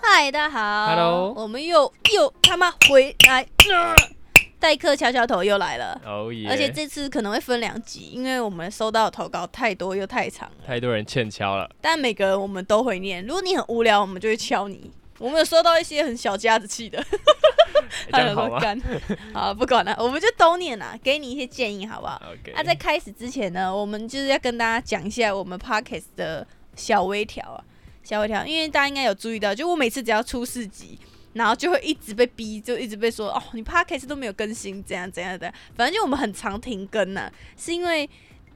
嗨，大家好 Hello 我们又又他妈回来，呃代课敲敲头又来了。哦耶！而且这次可能会分两集，因为我们收到的投稿太多又太长了。太多人欠敲了，但每个人我们都会念，如果你很无聊，我们就会敲你。我们有收到一些很小家子气的，这样好吗 干，好不管了，我们就都念啦，给你一些建议好不好？？OK，那、在开始之前呢，我们就是要跟大家讲一下我们 Podcast 的小微调啊，小微调，因为大家应该有注意到，就我每次只要出四集，然后就会一直被逼，就一直被说哦，你 Podcast 都没有更新，怎样怎样的，反正就我们很常停更呐、是因为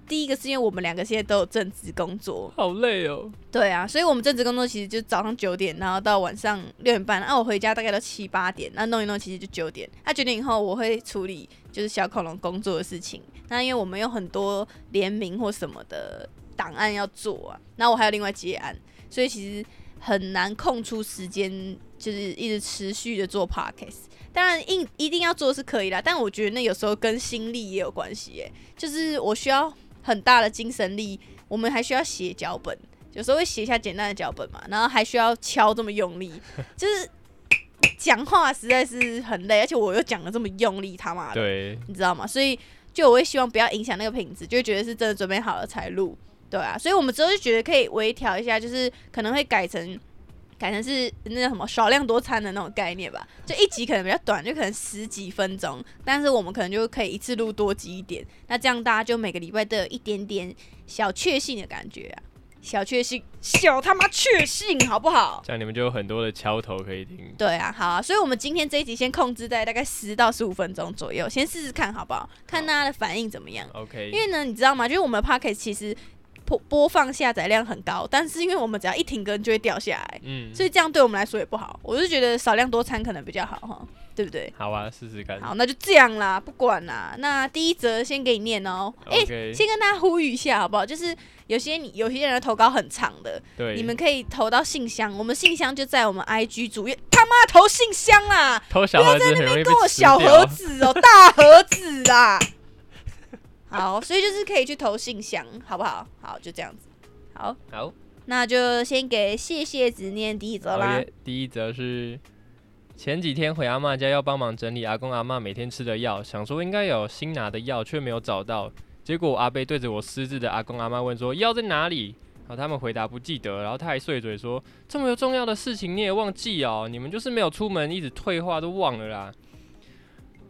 第一个是因为我们两个现在都有正职工作，好累哦。对啊，所以我们正职工作其实就早上九点，然后到晚上六点半，那、我回家大概都七八点，那弄一弄其实就九点。那九点以后我会处理就是小恐龙工作的事情。那因为我们有很多联名或什么的档案要做啊，那我还有另外接案，所以其实很难空出时间，就是一直持续的做 podcast。当然，一一定要做是可以啦，但我觉得那有时候跟心力也有关系耶。就是我需要很大的精神力，我们还需要写脚本，有时候会写一下简单的脚本嘛，然后还需要敲这么用力，就是讲话实在是很累，而且我又讲的这么用力，他妈的，对，你知道吗？所以就我会希望不要影响那个品质，就觉得是真的准备好了才录，对啊，所以我们之后就觉得可以微调一下，就是可能会改成。改成是那叫什么少量多餐的那种概念吧，就一集可能比较短，就可能十几分钟，但是我们可能就可以一次录多集一点，那这样大家就每个礼拜都有一点点小确幸的感觉啊，小确幸，小他妈确幸，好不好？这样你们就有很多的敲头可以听。对啊，好啊，所以我们今天这一集先控制在大概十到十五分钟左右，先试试看好不好？看大家的反应怎么样。OK，因为呢，你知道吗？就是我们的 p o c k e t 其实播播放下载量很高，但是因为我们只要一停更就会掉下来，嗯，所以这样对我们来说也不好。我就觉得少量多餐可能比较好哈，对不对？好啊，试试看。好，那就这样啦，不管啦。那第一则先给你念哦、诶，OK，先跟大家呼吁一下好不好？就是有些你有些人的投稿很长的，对，你们可以投到信箱，我们信箱就在我们 IG 主页。他妈投信箱啦！投小盒子很容易被跟我小盒子哦，大盒子啦。好，所以就是可以去投信箱，好不好？好，就这样子。好，好，那就先给谢谢子念第一则啦。第一则是前几天回阿妈家要帮忙整理阿公阿妈每天吃的药，想说应该有新拿的药，却没有找到。结果阿贝对着我失智的阿公阿妈问说药在哪里？然后他们回答不记得，然后他还碎嘴说这么重要的事情你也忘记哦？你们就是没有出门，一直退化都忘了啦。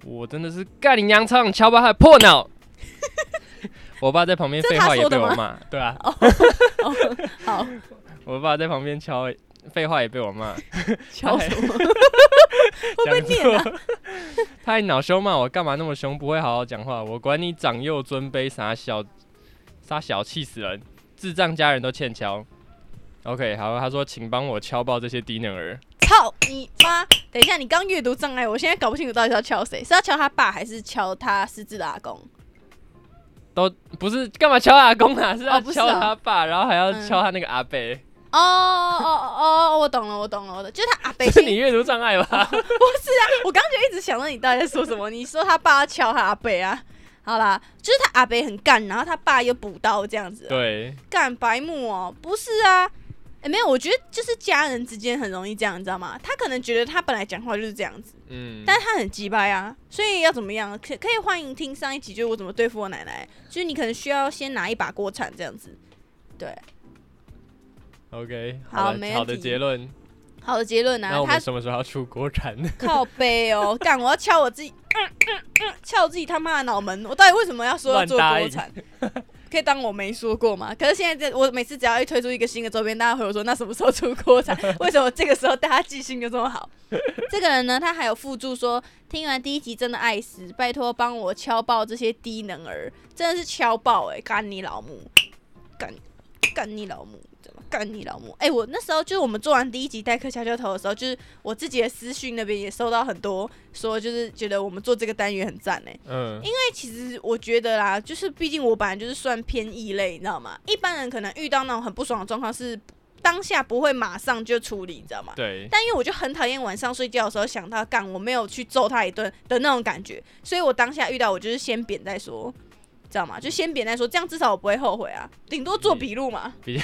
我真的是干你娘！超想敲爆他的破脑。我爸在旁边废话也被我骂，对啊，哦，好，我爸在旁边敲，废话也被我骂。敲什么？会不会讲念啊？他还恼羞骂我干嘛那么凶，不会好好讲话，我管你长幼尊卑，傻小傻小，气死人！智障家人都欠敲。OK，好，他说请帮我敲爆这些低能儿。操你妈！等一下，你刚阅读障碍，我现在搞不清楚到底是要敲谁，是要敲他爸还是敲他失智的阿公？都不是干嘛敲阿公啊，是要敲他爸，然后还要嗯敲他那个阿伯。哦哦哦，我懂了，我懂了，我懂，就是他阿伯是你阅读障碍吧？不是啊，我刚刚就一直想到你到底在说什么。你说他爸要敲他阿伯啊？好啦，就是他阿伯很干，然后他爸又补刀这样子、啊，对，干白目哦、不是啊。哎、没有，我觉得就是家人之间很容易这样，你知道吗？他可能觉得他本来讲话就是这样子，嗯，但是他很鸡掰啊，所以要怎么样？可可以欢迎听上一集，就是我怎么对付我奶奶，就是你可能需要先拿一把锅铲这样子。对，OK，好的好的结论。好的结论啊，他那我们什么时候要出国产？靠背哦，干！我要敲我自己，嗯嗯嗯，敲我自己他妈的脑门！我到底为什么要说要做国产？可以当我没说过吗？可是现在这，我每次只要一推出一个新的周边，大家回我说那什么时候出国才？为什么这个时候大家记性就这么好？这个人呢，他还有附注说，听完第一集真的爱死，拜托帮我敲爆这些低能儿，真的是敲爆哎、干你老母，干干你老母！干你老母！哎、我那时候就是我们做完第一集代课敲敲头的时候，就是我自己的私讯那边也收到很多说，就是觉得我们做这个单元很赞哎、嗯，因为其实我觉得啦，就是毕竟我本来就是算偏异类，你知道吗？一般人可能遇到那种很不爽的状况是当下不会马上就处理，你知道吗？对，但因为我就很讨厌晚上睡觉的时候想到干，我没有去揍他一顿的那种感觉，所以我当下遇到我就是先扁再说，知道吗？就先别再说，这样至少我不会后悔啊，顶多做笔录嘛。笔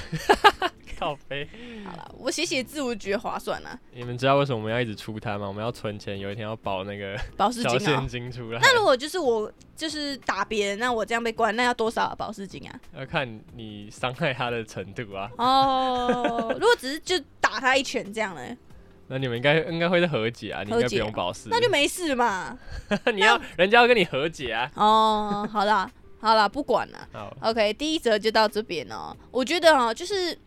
靠背。好了，我写写字我觉得划算啊，你们知道为什么我们要一直出摊吗？我们要存钱，有一天要保那个保释小金啊现。金出来。那如果就是我就是打别人，那我这样被关，那要多少保释金啊？要看你伤害他的程度啊。哦，如果只是就打他一拳这样呢，那你们应该应该会是和解啊，你应该不用保释。那就没事嘛。你要人家要跟你和解啊。哦，好啦，好啦，不管了。好，OK，第一则就到这边哦。我觉得哦，就是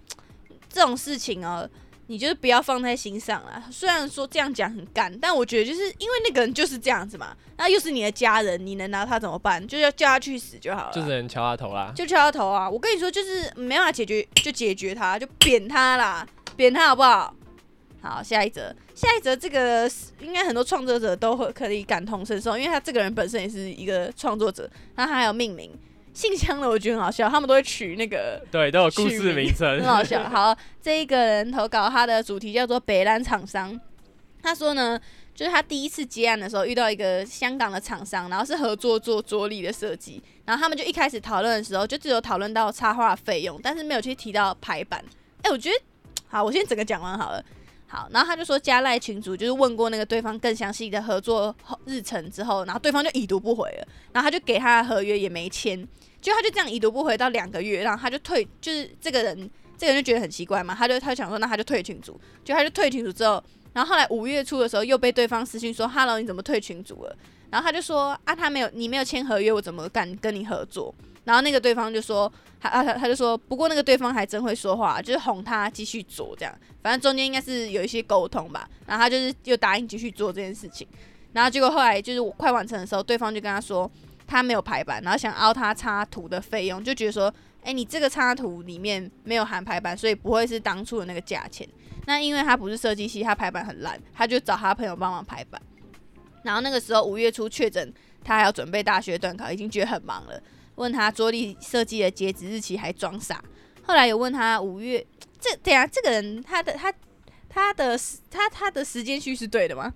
这种事情哦，你就是不要放在心上啦。虽然说这样讲很干，但我觉得就是因为那个人就是这样子嘛，那又是你的家人，你能拿他怎么办？就要叫他去死就好了。就只能敲他头啦。就敲他头啊！我跟你说，就是没办法解决，就解决他，就扁他啦，扁他好不好？好，下一则，下一则，这个应该很多创作者都会可以感同身受，因为他这个人本身也是一个创作者，那他还有命名信箱的，我觉得很好笑，他们都会取那个 对，都有故事名名称很。好笑。好，这一个人投稿，他的主题叫做北兰厂商。他说呢，就是他第一次接案的时候遇到一个香港的厂商，然后是合作做桌立的设计，然后他们就一开始讨论的时候，就只有讨论到插画费用，但是没有去提到排版。哎、我觉得好，我先整个讲完好了。好，然后他就说加赖群主就是问过那个对方更详细的合作日程之后，然后对方就已读不回了，然后他就给他的合约也没签，就他就这样已读不回到两个月，然后他就退，就是这个人这个人就觉得很奇怪嘛，他就他就想说那他就退群主，就他就退群主之后，然后后来五月初的时候又被对方私信说，Hello 你怎么退群主了？然后他就说啊他没有你没有签合约，我怎么敢跟你合作？然后那个对方就说，他啊他他就说，不过那个对方还真会说话，就是哄他继续做这样，反正中间应该是有一些沟通吧。然后他就是又答应继续做这件事情，然后结果后来就是我快完成的时候，对方就跟他说他没有排版，然后想凹他插图的费用，就觉得说，哎、你这个插图里面没有含排版，所以不会是当初的那个价钱。那因为他不是设计系，他排版很烂，他就找他朋友帮忙排版。然后那个时候五月初确诊，他还要准备大学段考，已经觉得很忙了。问他桌历设计的截止日期，还装傻。后来有问他五月，这等一下这个人他的他他的时他他的时间序是对的吗？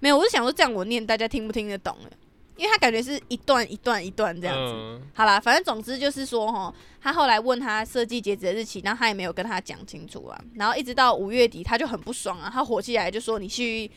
没有，我是想说这样我念大家听不听得懂了，因为他感觉是一段一段一段这样子。嗯，好啦，反正总之就是说，哈，他后来问他设计截止的日期，然后他也没有跟他讲清楚啊。然后一直到五月底，他就很不爽啊，他火气来就说你去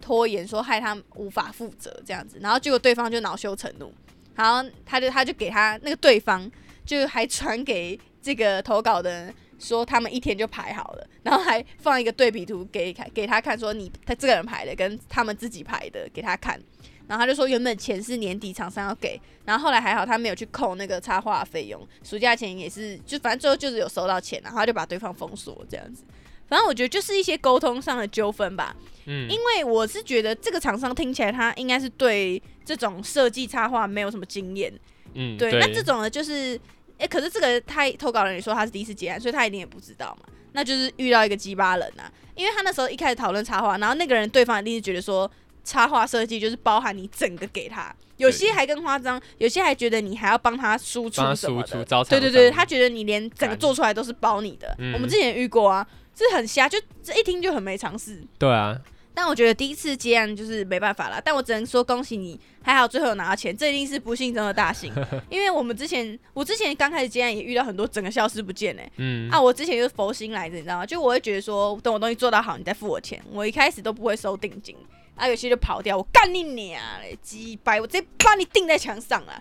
拖延，说害他无法负责这样子。然后结果对方就恼羞成怒，然后他就他就给他那个对方就还传给这个投稿的人说他们一天就排好了，然后还放一个对比图给给他看，说你他这个人排的跟他们自己排的给他看。然后他就说，原本钱是年底厂商要给，然后后来还好他没有去扣那个插画费用，暑假前也是，就反正最后就是有收到钱，然后他就把对方封锁这样子。反正我觉得就是一些沟通上的纠纷吧，嗯，因为我是觉得这个厂商听起来他应该是对这种设计插画没有什么经验，嗯，对，那这种呢就是，哎、可是这个他投稿人也说他是第一次接案，所以他一定也不知道嘛，那就是遇到一个鸡巴人啊，因为他那时候一开始讨论插画，然后那个人对方一定是觉得说插画设计就是包含你整个给他，有些还更夸张，有些还觉得你还要帮他输出什么的，对对对，他觉得你连整个做出来都是包你的，嗯。我们之前也遇过啊，这很瞎，就这一听就很没常识。对啊，但我觉得第一次接案就是没办法啦，但我只能说恭喜你，还好最后有拿到钱，这一定是不幸中的大幸。因为我们之前，我之前刚开始接案也遇到很多整个消失不见哎、嗯，啊，我之前就是佛心来着，你知道吗？就我会觉得说，等我东西做到好，你再付我钱。我一开始都不会收定金，啊，有些就跑掉，我干你娘嘞，鸡掰，我直接把你钉在墙上了。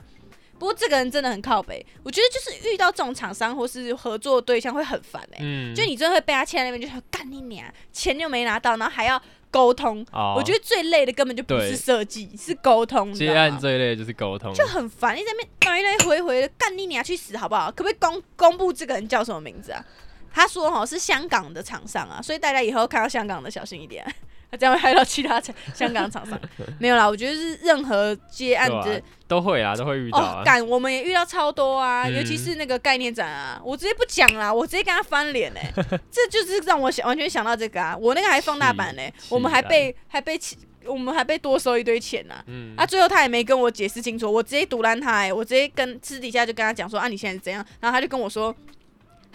不过这个人真的很靠北，我觉得就是遇到这种厂商或是合作对象会很烦哎、嗯，就你真的会被他牵在那边，就说干你娘，钱又没拿到，然后还要沟通。哦，我觉得最累的根本就不是设计，是沟通，接案这一类就是沟通，就很烦，一直在那边来来回回的，干你娘去死好不好？可不可以公公布这个人叫什么名字啊？他说哈是香港的厂商啊，所以大家以后看到香港的小心一点，他这样会害到其他厂香港厂商。没有啦，我觉得是任何接案子啊都会啊，都会遇到哦啊，，干我们也遇到超多啊，嗯。尤其是那个概念展啊，我直接不讲啦，我直接跟他翻脸哎、这就是让我想完全想到这个啊，我那个还放大版呢、气我们还被还被起我们还被多收一堆钱呢、嗯，啊，最后他也没跟我解释清楚，我直接堵拦他、欸，我直接跟私底下就跟他讲说啊，你现在是怎样？然后他就跟我说，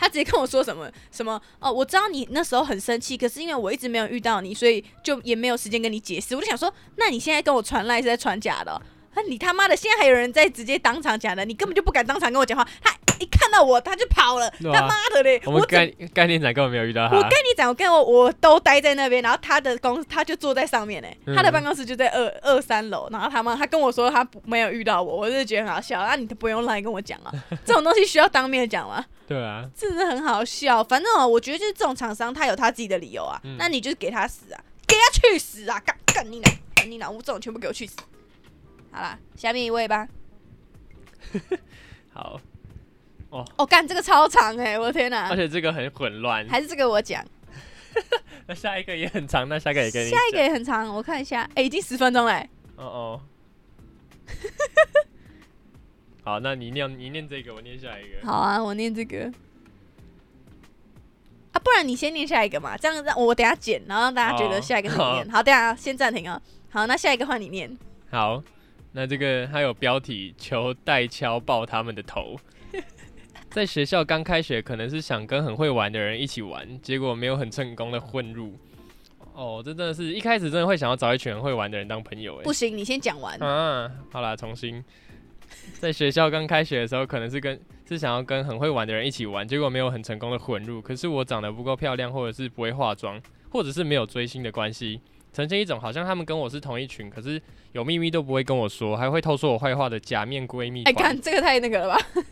他直接跟我说什么什么哦，我知道你那时候很生气，可是因为我一直没有遇到你，所以就也没有时间跟你解释。我就想说，那你现在跟我传赖是在传假的、啊，你他妈的现在还有人在直接当场讲的，你根本就不敢当场跟我讲话。他一看到我，他就跑了。啊他妈的嘞！我概概念展根本没有遇到他。我跟你讲，我跟我我都待在那边，然后他的公他就坐在上面嘞，嗯他的办公室就在二二三楼，然后他妈他跟我说他不没有遇到我，我就觉得很好笑。那、你都不用来跟我讲啊，这种东西需要当面讲吗？对啊，真的很好笑。反正哦，我觉得就是这种厂商他有他自己的理由啊，嗯那你就给他死啊，给他去死啊！干干你娘，干你娘！我这种全部给我去死。好啦，下面一位吧。好，哦哦，干这个超长哎、我的天哪而！且这个很混乱。还是这个我讲，那下一个也很长，那下一个也跟你下一个也很长，我看一下，哎、已经十分钟嘞、哦哦。好，那你念你念这个，我念下一个。好啊，我念这个。啊，不然你先念下一个嘛，这样让我等下剪，然后让大家觉得哦下一个是你念。好，等下先暂停啊。好，那下一个换你念。好，那这个还有标题：求带敲爆他们的头。在学校刚开学，可能是想跟很会玩的人一起玩，结果没有很成功的混入。哦，这真的是一开始真的会想要找一群很会玩的人当朋友哎不。行，你先讲完。啊，好啦，重新。在学校刚开学的时候，可能是跟是想要跟很会玩的人一起玩，结果没有很成功的混入。可是我长得不够漂亮，或者是不会化妆，或者是没有追星的关系，呈现一种好像他们跟我是同一群，可是有秘密都不会跟我说，还会偷说我坏话的假面闺蜜哎，团。干这个太那个了吧？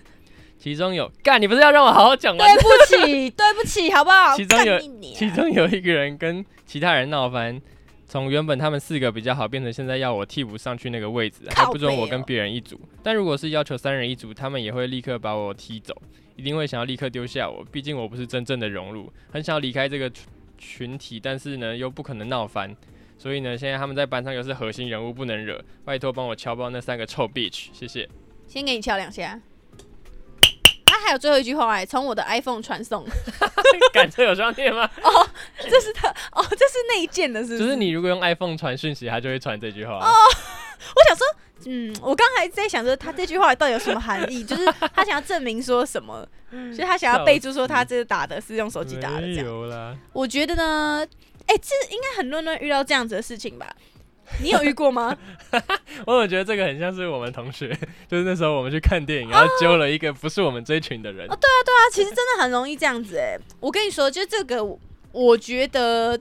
其中有干，你不是要让我好好讲吗对？不起，对不起，好不好？其中有其中有一个人跟其他人闹翻，从原本他们四个比较好，变成现在要我替补上去那个位置，还不准我跟别人一组。但如果是要求三人一组，他们也会立刻把我踢走，一定会想要立刻丢下我。毕竟我不是真正的融入，很想要离开这个群群体，但是呢又不可能闹翻。所以呢，现在他们在班上又是核心人物，不能惹。拜托帮我敲爆那三个臭 bitch，谢谢。先给你敲两下。他还有最后一句话哎，从我的 iPhone 传送，赶车有商店吗？哦？这是他哦，这是内建的，是不是？就是你如果用 iPhone 传讯息，他就会传这句话。哦我想说，嗯，我刚才在想着，他这句话到底有什么含义？就是他想要证明说什么？所以他想要备注说他这个打的是用手机打的这样。我觉得呢，哎、这应该很多人遇到这样子的事情吧？你有遇过吗？我有觉得这个很像是我们同学，就是那时候我们去看电影，然后揪了一个不是我们追群的人。哦对啊，对啊其实真的很容易这样子哎、我跟你说，就这个，我觉得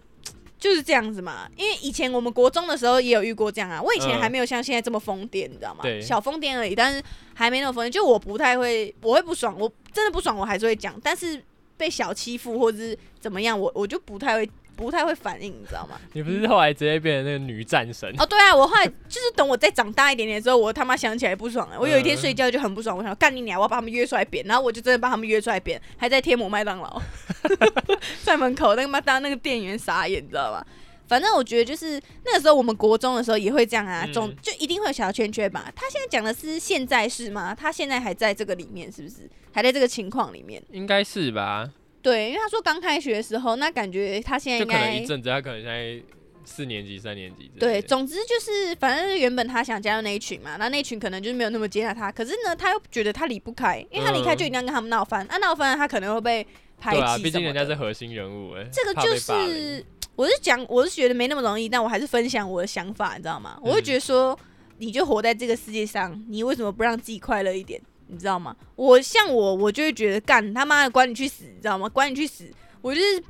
就是这样子嘛。因为以前我们国中的时候也有遇过这样啊。我以前嗯还没有像现在这么疯癫，你知道吗？对小疯癫而已，但是还没那么疯癫。就我不太会，我会不爽，我真的不爽，我还是会讲。但是被小欺负或者是怎么样，我我就不太会。不太会反应，你知道吗？你不是后来直接变成那个女战神？哦，对啊，我后来就是等我再长大一点点之后，我他妈想起来不爽了。我有一天嗯睡觉就很不爽，我想干你娘，我要把他们约出来扁，然后我就真的把他们约出来扁，还在贴膜麦当劳，在门口那个麦当那个店员傻眼，你知道吧？反正我觉得就是那个时候我们国中的时候也会这样啊，嗯总就一定会有小圈圈吧。他现在讲的是现在是吗？他现在还在这个里面是不是？还在这个情况里面？应该是吧？对，因为他说刚开学的时候，那感觉他现在就可能应该一阵子，他可能现在四年级、三年级之类的。对，总之就是，反正原本他想加入那一群嘛，那那群可能就是没有那么接纳他，可是呢，他又觉得他离不开，因为他离开就一定要跟他们闹翻，那，闹翻了他可能会被排对啊，挤毕竟人家的。是核心人物，哎，这个就怕被霸凌是，我是讲，我是觉得没那么容易，但我还是分享我的想法，你知道吗？我会嗯觉得说，你就活在这个世界上，你为什么不让自己快乐一点？你知道吗？我像我，我就会觉得干他妈的，管你去死，你知道吗？管你去死！我就是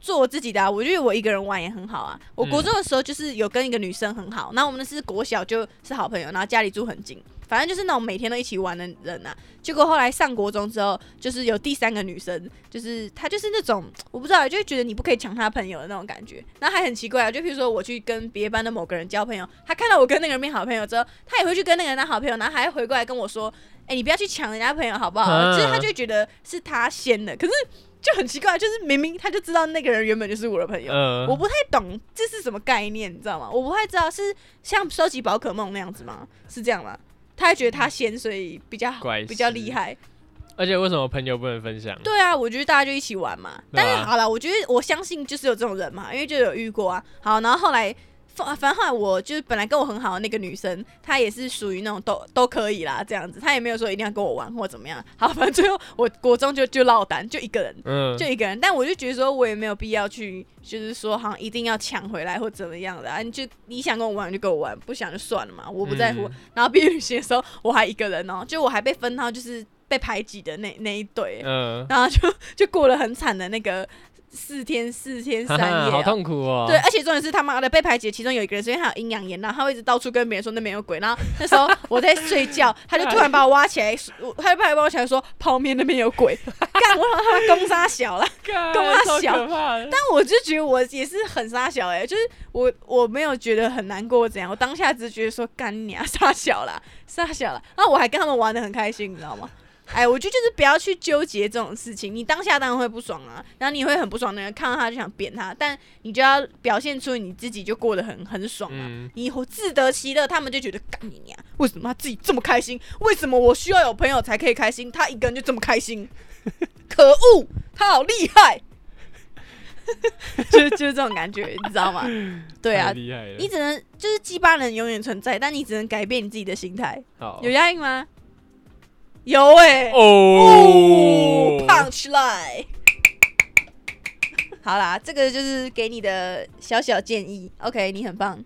做我自己的啊。我觉得我一个人玩也很好啊。我国中的时候就是有跟一个女生很好，然后我们是国小就是好朋友，然后家里住很近，反正就是那种每天都一起玩的人啊。结果后来上国中之后，就是有第三个女生，就是她就是那种我不知道，就会觉得你不可以抢她朋友的那种感觉。然后还很奇怪啊，就比如说我去跟别班的某个人交朋友，她看到我跟那个人变好朋友之后，她也会去跟那个人当好朋友，然后还会回过来跟我说：“哎、你不要去抢人家朋友好不好？”啊就是他就觉得是他先的，可是就很奇怪，就是明明他就知道那个人原本就是我的朋友。嗯，我不太懂这是什么概念，你知道吗？我不太知道是像收集宝可梦那样子吗？是这样吗？他还觉得他先，所以比较怪比较厉害。而且为什么朋友不能分享？对啊，我觉得大家就一起玩嘛。但是好了，我觉得我相信就是有这种人嘛，因为就有遇过啊。好，然后后来反反正后来我就是本来跟我很好的那个女生，她也是属于那种都都可以啦这样子，她也没有说一定要跟我玩或怎么样。好，反正最后我国中就就落单，就一个人。嗯，就一个人，但我就觉得说，我也没有必要去，就是说好像一定要抢回来或怎么样的啊。你就你想跟我玩你就跟我玩，不想就算了嘛，我不在乎。嗯然后毕业旅行的时候，我还一个人哦，就我还被分到就是被排挤的那那一对，嗯，然后就就过了很惨的那个四天四天三夜、好痛苦哦。对，而且重点是他妈的被排挤，其中有一个人是因为他有阴阳眼，然后他会一直到处跟别人说那边有鬼。然后那时候我在睡觉，他就突然把我挖起来，他就把我挖起来说泡面那边有鬼，干我他妈攻杀小了。攻杀小。但我就觉得我也是很杀小哎、就是我我没有觉得很难过怎样，我当下只是觉得说干你啊杀小啦杀小啦，然后我还跟他们玩的很开心，你知道吗？哎，我觉得就是不要去纠结这种事情，你当下当然会不爽啊，然后你会很不爽的人看到他就想扁他，但你就要表现出你自己就过得很很爽啊，嗯，你自得其乐，他们就觉得干你娘，为什么他自己这么开心？为什么我需要有朋友才可以开心？他一个人就这么开心，可恶，他好厉害，就就是这种感觉，你知道吗？对啊。你只能就是鸡巴人永远存在，但你只能改变你自己的心态。好有押韵吗？有哎、哦，punch line。好啦，这个就是给你的小小建议。OK，你很棒。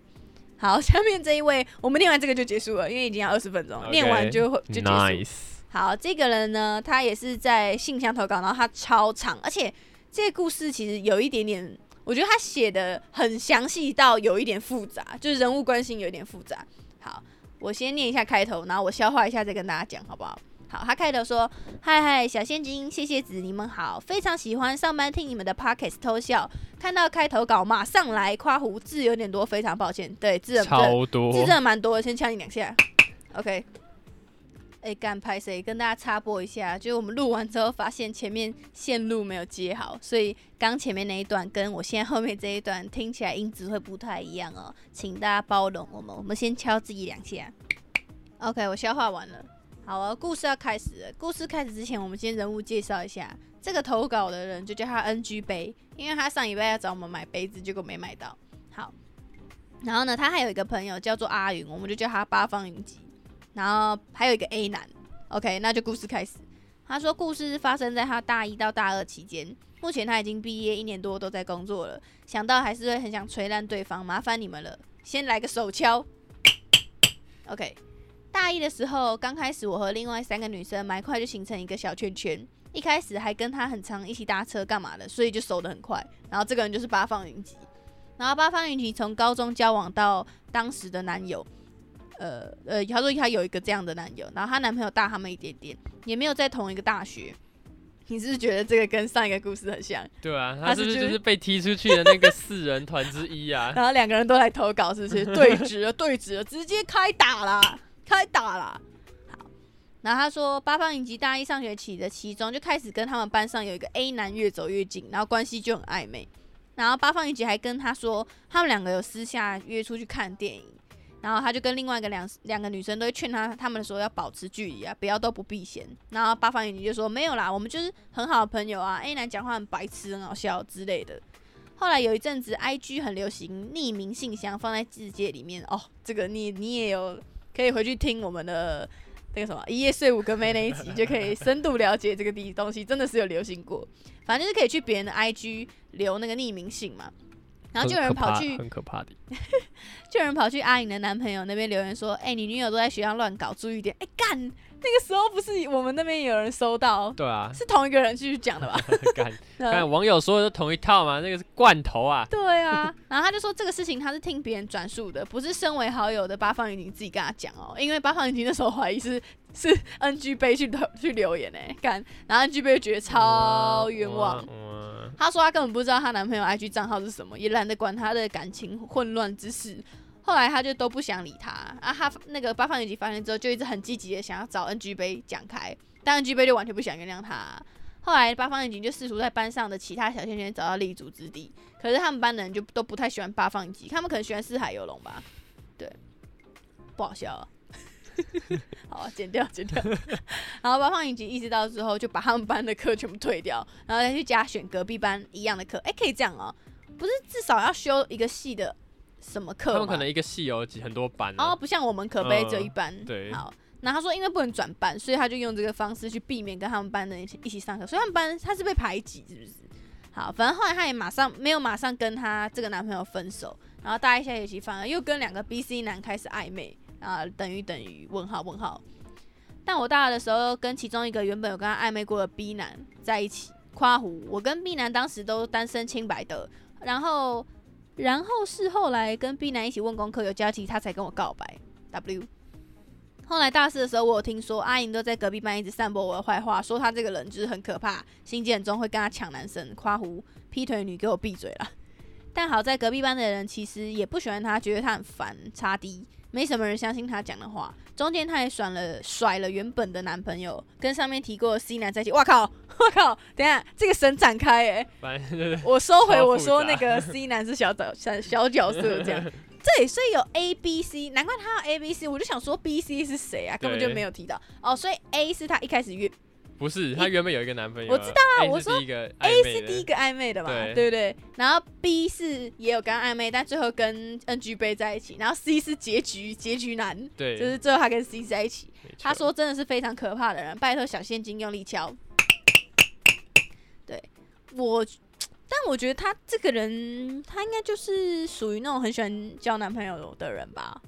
好，下面这一位，我们念完这个就结束了，因为已经要二十分钟念完就会就结束。nice。好，这个人呢，他也是在信箱投稿，然后他超长，而且这个故事其实有一点点，我觉得他写的很详细到有一点复杂，就是人物关系有一点复杂。好，我先念一下开头，然后我消化一下再跟大家讲，好不好？好，他开头说：“嗨嗨，小仙精，谢谢子，你们好，非常喜欢上班听你们的 podcast 偷笑，看到开头稿马上来夸胡字有点多，非常抱歉。对，字很超多字真的蛮多的，先敲你两下。OK。哎，干拍谁？跟大家插播一下，就是我们录完之后发现前面线路没有接好，所以刚前面那一段跟我现在后面这一段听起来音质会不太一样哦，请大家包容我们。我们先敲自己两下。OK，我消化完了。好了，故事要开始了。故事开始之前，我们先人物介绍一下。这个投稿的人就叫他 NG 杯，因为他上礼拜要找我们买杯子，结果没买到。好，然后呢，他还有一个朋友叫做阿云，我们就叫他八方云集。然后还有一个 A 男，OK，那就故事开始。他说故事是发生在他大一到大二期间，目前他已经毕业一年多，都在工作了。想到还是会很想锤烂对方，麻烦你们了。先来个手敲，OK。大一的时候，刚开始我和另外三个女生蛮快就形成一个小圈圈，一开始还跟她很常一起搭车干嘛的，所以就熟得很快。然后这个人就是八方云集，然后八方云集从高中交往到当时的男友，呃呃，她说她有一个这样的男友，然后她男朋友大他们一点点，也没有在同一个大学。你是不是觉得这个跟上一个故事很像？对啊，他是不是就是被踢出去的那个四人团之一啊？然后两个人都来投稿，是不是？对峙了，对峙了，直接开打啦，开打啦。好，然后他说，八方云集大一上学期的其中就开始跟他们班上有一个 A 男越走越近，然后关系就很暧昧。然后八方云集还跟他说，他们两个有私下约出去看电影。然后他就跟另外一个两两个女生都劝他，他们说要保持距离啊，不要都不避嫌。然后八方云集就说没有啦，我们就是很好的朋友啊。A 男讲话很白痴，很好笑之类的。后来有一阵子，IG 很流行匿名信箱放在字界里面哦，这个你你也有可以回去听我们的那个什么一夜睡五个妹那一集，就可以深度了解这个地东西，真的是有流行过。反正就是可以去别人的 IG 留那个匿名信嘛。然后就有人跑去，很可怕的。就有人跑去阿颖的男朋友那边留言说：“哎、你女友都在学校乱搞，注意点。哎，干，那个时候不是我们那边有人收到，对啊，是同一个人去讲的吧？干网友说的都同一套嘛，那个是罐头啊。对啊，然后他就说这个事情他是听别人转述的，不是身为好友的八方云集自己跟他讲哦，因为八方云集那时候怀疑是是 NG 杯去投去留言哎，干，然后 NG 杯就觉得超冤枉。嗯她说她根本不知道她男朋友 IG 账号是什么，也懒得管她的感情混乱之事。后来她就都不想理他啊，她那个八方云集发现之后，就一直很积极的想要找 NG 杯讲开，但 NG 杯就完全不想原谅他。后来八方云集就试图在班上的其他小圈圈找到立足之地，可是他们班的人就都不太喜欢八方云集，他们可能喜欢四海游龙吧？对，不好笑、啊。好啊，剪掉，剪掉。然后八方云集意识到之后，就把他们班的课全部退掉，然后再去加选隔壁班一样的课。哎、可以这样哦、不是至少要修一个系的什么课吗？他们可能一个系有几很多班哦，啊。不像我们可悲只有一班。对好。然后他说，因为不能转班，所以他就用这个方式去避免跟他们班的人一起一起上课。所以他们班他是被排挤，是不是？好，反正后来他也马上没有马上跟他这个男朋友分手，然后大一下学期反而又跟两个 B C 男开始暧昧啊，等于等于问号问号。但我大二的时候跟其中一个原本有跟他暧昧过的 B 男在一起，夸胡。我跟 B 男当时都单身清白的，然后然后是后来跟 B 男一起问功课有交集，他才跟我告白。W。后来大四的时候，我有听说阿莹都在隔壁班一直散播我的坏话，说他这个人就是很可怕，心机很重，会跟他抢男生，夸胡劈腿女，给我闭嘴了。但好在隔壁班的人其实也不喜欢他，觉得他很烦，差低，没什么人相信他讲的话。中间他也甩了甩了原本的男朋友，跟上面提过的 C 男在一起。哇靠！哇靠！等下这个神展开 哎，我收回我说那个 C 男是小角小小角色这样。对，所以有 A、B、C，难怪他要 A、B、C，我就想说 B、C 是谁啊？根本就没有提到哦。所以 A 是他一开始约不是他原本有一个男朋友，我知道啊我说 A 是第一个暧昧的嘛，对对不对？然后 B 是也有跟他暧昧，但最后跟 NG 杯在一起。然后 C 是结局结局男，对，就是最后他跟 C 在一起。他说真的是非常可怕的人，拜托小现金用力敲。对我，但我觉得他这个人，他应该就是属于那种很喜欢交男朋友的人吧？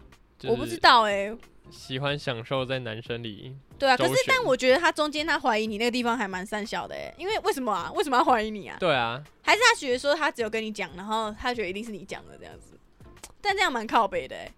我不知，道哎、就是喜欢享受在男生里，对啊，可是但我觉得他中间他怀疑你那个地方还蛮善小的哎、因为为什么啊？为什么要怀疑你啊？对啊，还是他觉得说他只有跟你讲，然后他觉得一定是你讲的这样子，但这样蛮靠北的哎、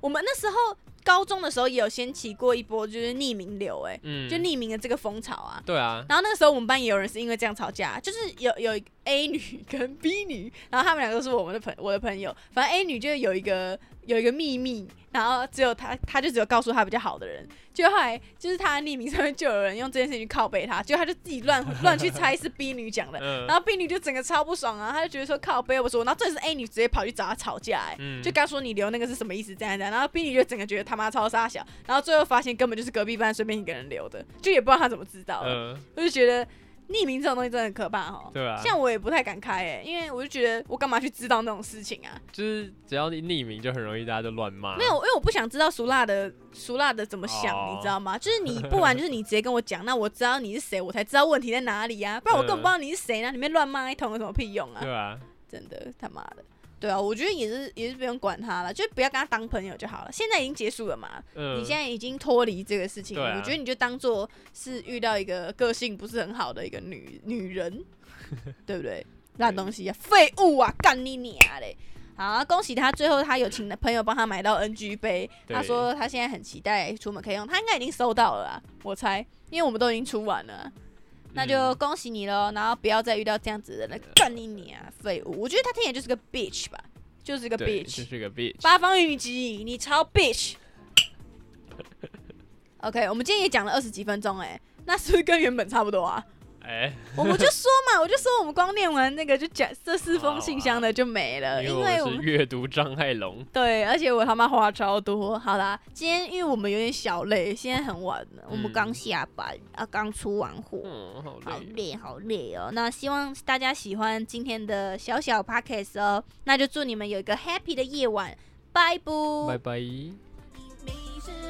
我们那时候高中的时候也有掀起过一波就是匿名流哎、嗯，就匿名的这个风潮啊。对啊，然后那个时候我们班也有人是因为这样吵架，就是有有 A 女跟 B 女，然后他们两个都是我们的朋我的朋友，反正 A 女就有一个有一个秘密，然后只有他，他就只有告诉他比较好的人，就后来就是他的匿名上面就有人用这件事情去靠背她，就他就自己乱 乱去猜是 B 女讲的，嗯。然后 B 女就整个超不爽啊，他就觉得说靠背我说，然后这是 A 女直接跑去找他吵架、欸，嗯。就刚说你留那个是什么意思，这样这样，然后 B 女就整个觉得他妈超傻小，然后最后发现根本就是隔壁班随便一个人留的，就也不知道他怎么知道的，嗯，我就觉得匿名这种东西真的很可怕哦。对啊，像我也不太敢开诶、因为我就觉得我干嘛去知道那种事情啊？就是只要你匿名，就很容易大家就乱骂，没有，因为我不想知道熟辣的熟辣的怎么想，哦你知道吗？就是你不然就是你直接跟我讲，那我知道你是谁，我才知道问题在哪里啊。不然我根本不知道你是谁呢，里面乱骂一通有什么屁用啊？对啊，真的他妈的。对啊，我觉得也是，也是不用管他了，就不要跟他当朋友就好了。现在已经结束了嘛，嗯，你现在已经脱离这个事情了，啊我觉得你就当做是遇到一个个性不是很好的一个女女人，对不对？烂东西啊，废物啊，干你娘嘞！好啊，恭喜他，最后他有请的朋友帮他买到 NG 杯，他说他现在很期待出门可以用，他应该已经收到了啦，我猜，因为我们都已经出完了啊。那就嗯恭喜你喽，然后不要再遇到这样子的人了，干你你啊，废物！我觉得他听起来就是个 bitch 吧，就是个，bitch 就。是个 bitch，八方云集，你超 bitch。OK，我们今天也讲了二十几分钟，哎，那是不是跟原本差不多啊？哎，我们就说嘛，我就说我们光念完那个就讲这四封信箱的就没了，因因为我是阅读障碍龙，对，而且我他妈话超多。好啦，今天因为我们有点小累，现在很晚了，我们嗯刚下班啊，刚出完货。嗯，好好累，累，好累哦。那希望大家喜欢今天的小小 podcast 哦。那就祝你们有一个 happy 的夜晚，拜拜。拜拜。